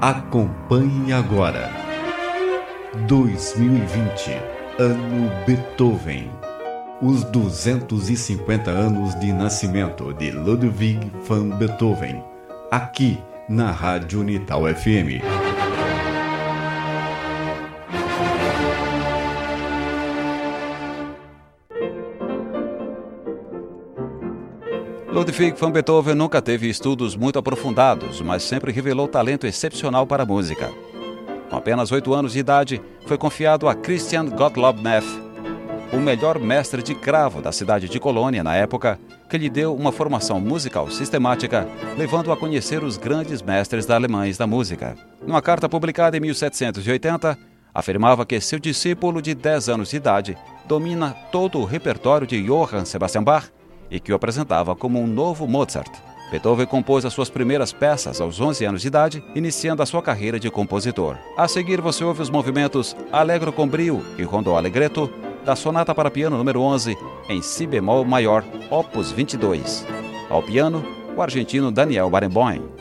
Acompanhe agora. 2020, ano Beethoven. Os 250 anos de nascimento de Ludwig van Beethoven. Aqui na Rádio Unital FM. Ludwig van Beethoven nunca teve estudos muito aprofundados, mas sempre revelou talento excepcional para a música. Com apenas oito anos de idade, foi confiado a Christian Gottlob Neff, o melhor mestre de cravo da cidade de Colônia na época, que lhe deu uma formação musical sistemática, levando-o a conhecer os grandes mestres alemães da música. Numa carta publicada em 1780, afirmava que seu discípulo de 10 anos de idade domina todo o repertório de Johann Sebastian Bach e que o apresentava como um novo Mozart. Beethoven compôs as suas primeiras peças aos 11 anos de idade, iniciando a sua carreira de compositor. A seguir, você ouve os movimentos Allegro com Brio e Rondó Allegretto da Sonata para Piano número 11, em Si bemol maior, opus 22. Ao piano, o argentino Daniel Barenboim.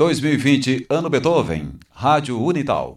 2020 Ano Beethoven, Rádio Unital.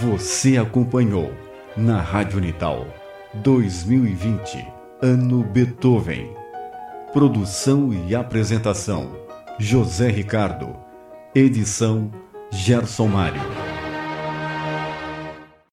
Você acompanhou na Rádio Unital 2020, ano Beethoven. Produção e apresentação: José Ricardo. Edição: Gerson Mário.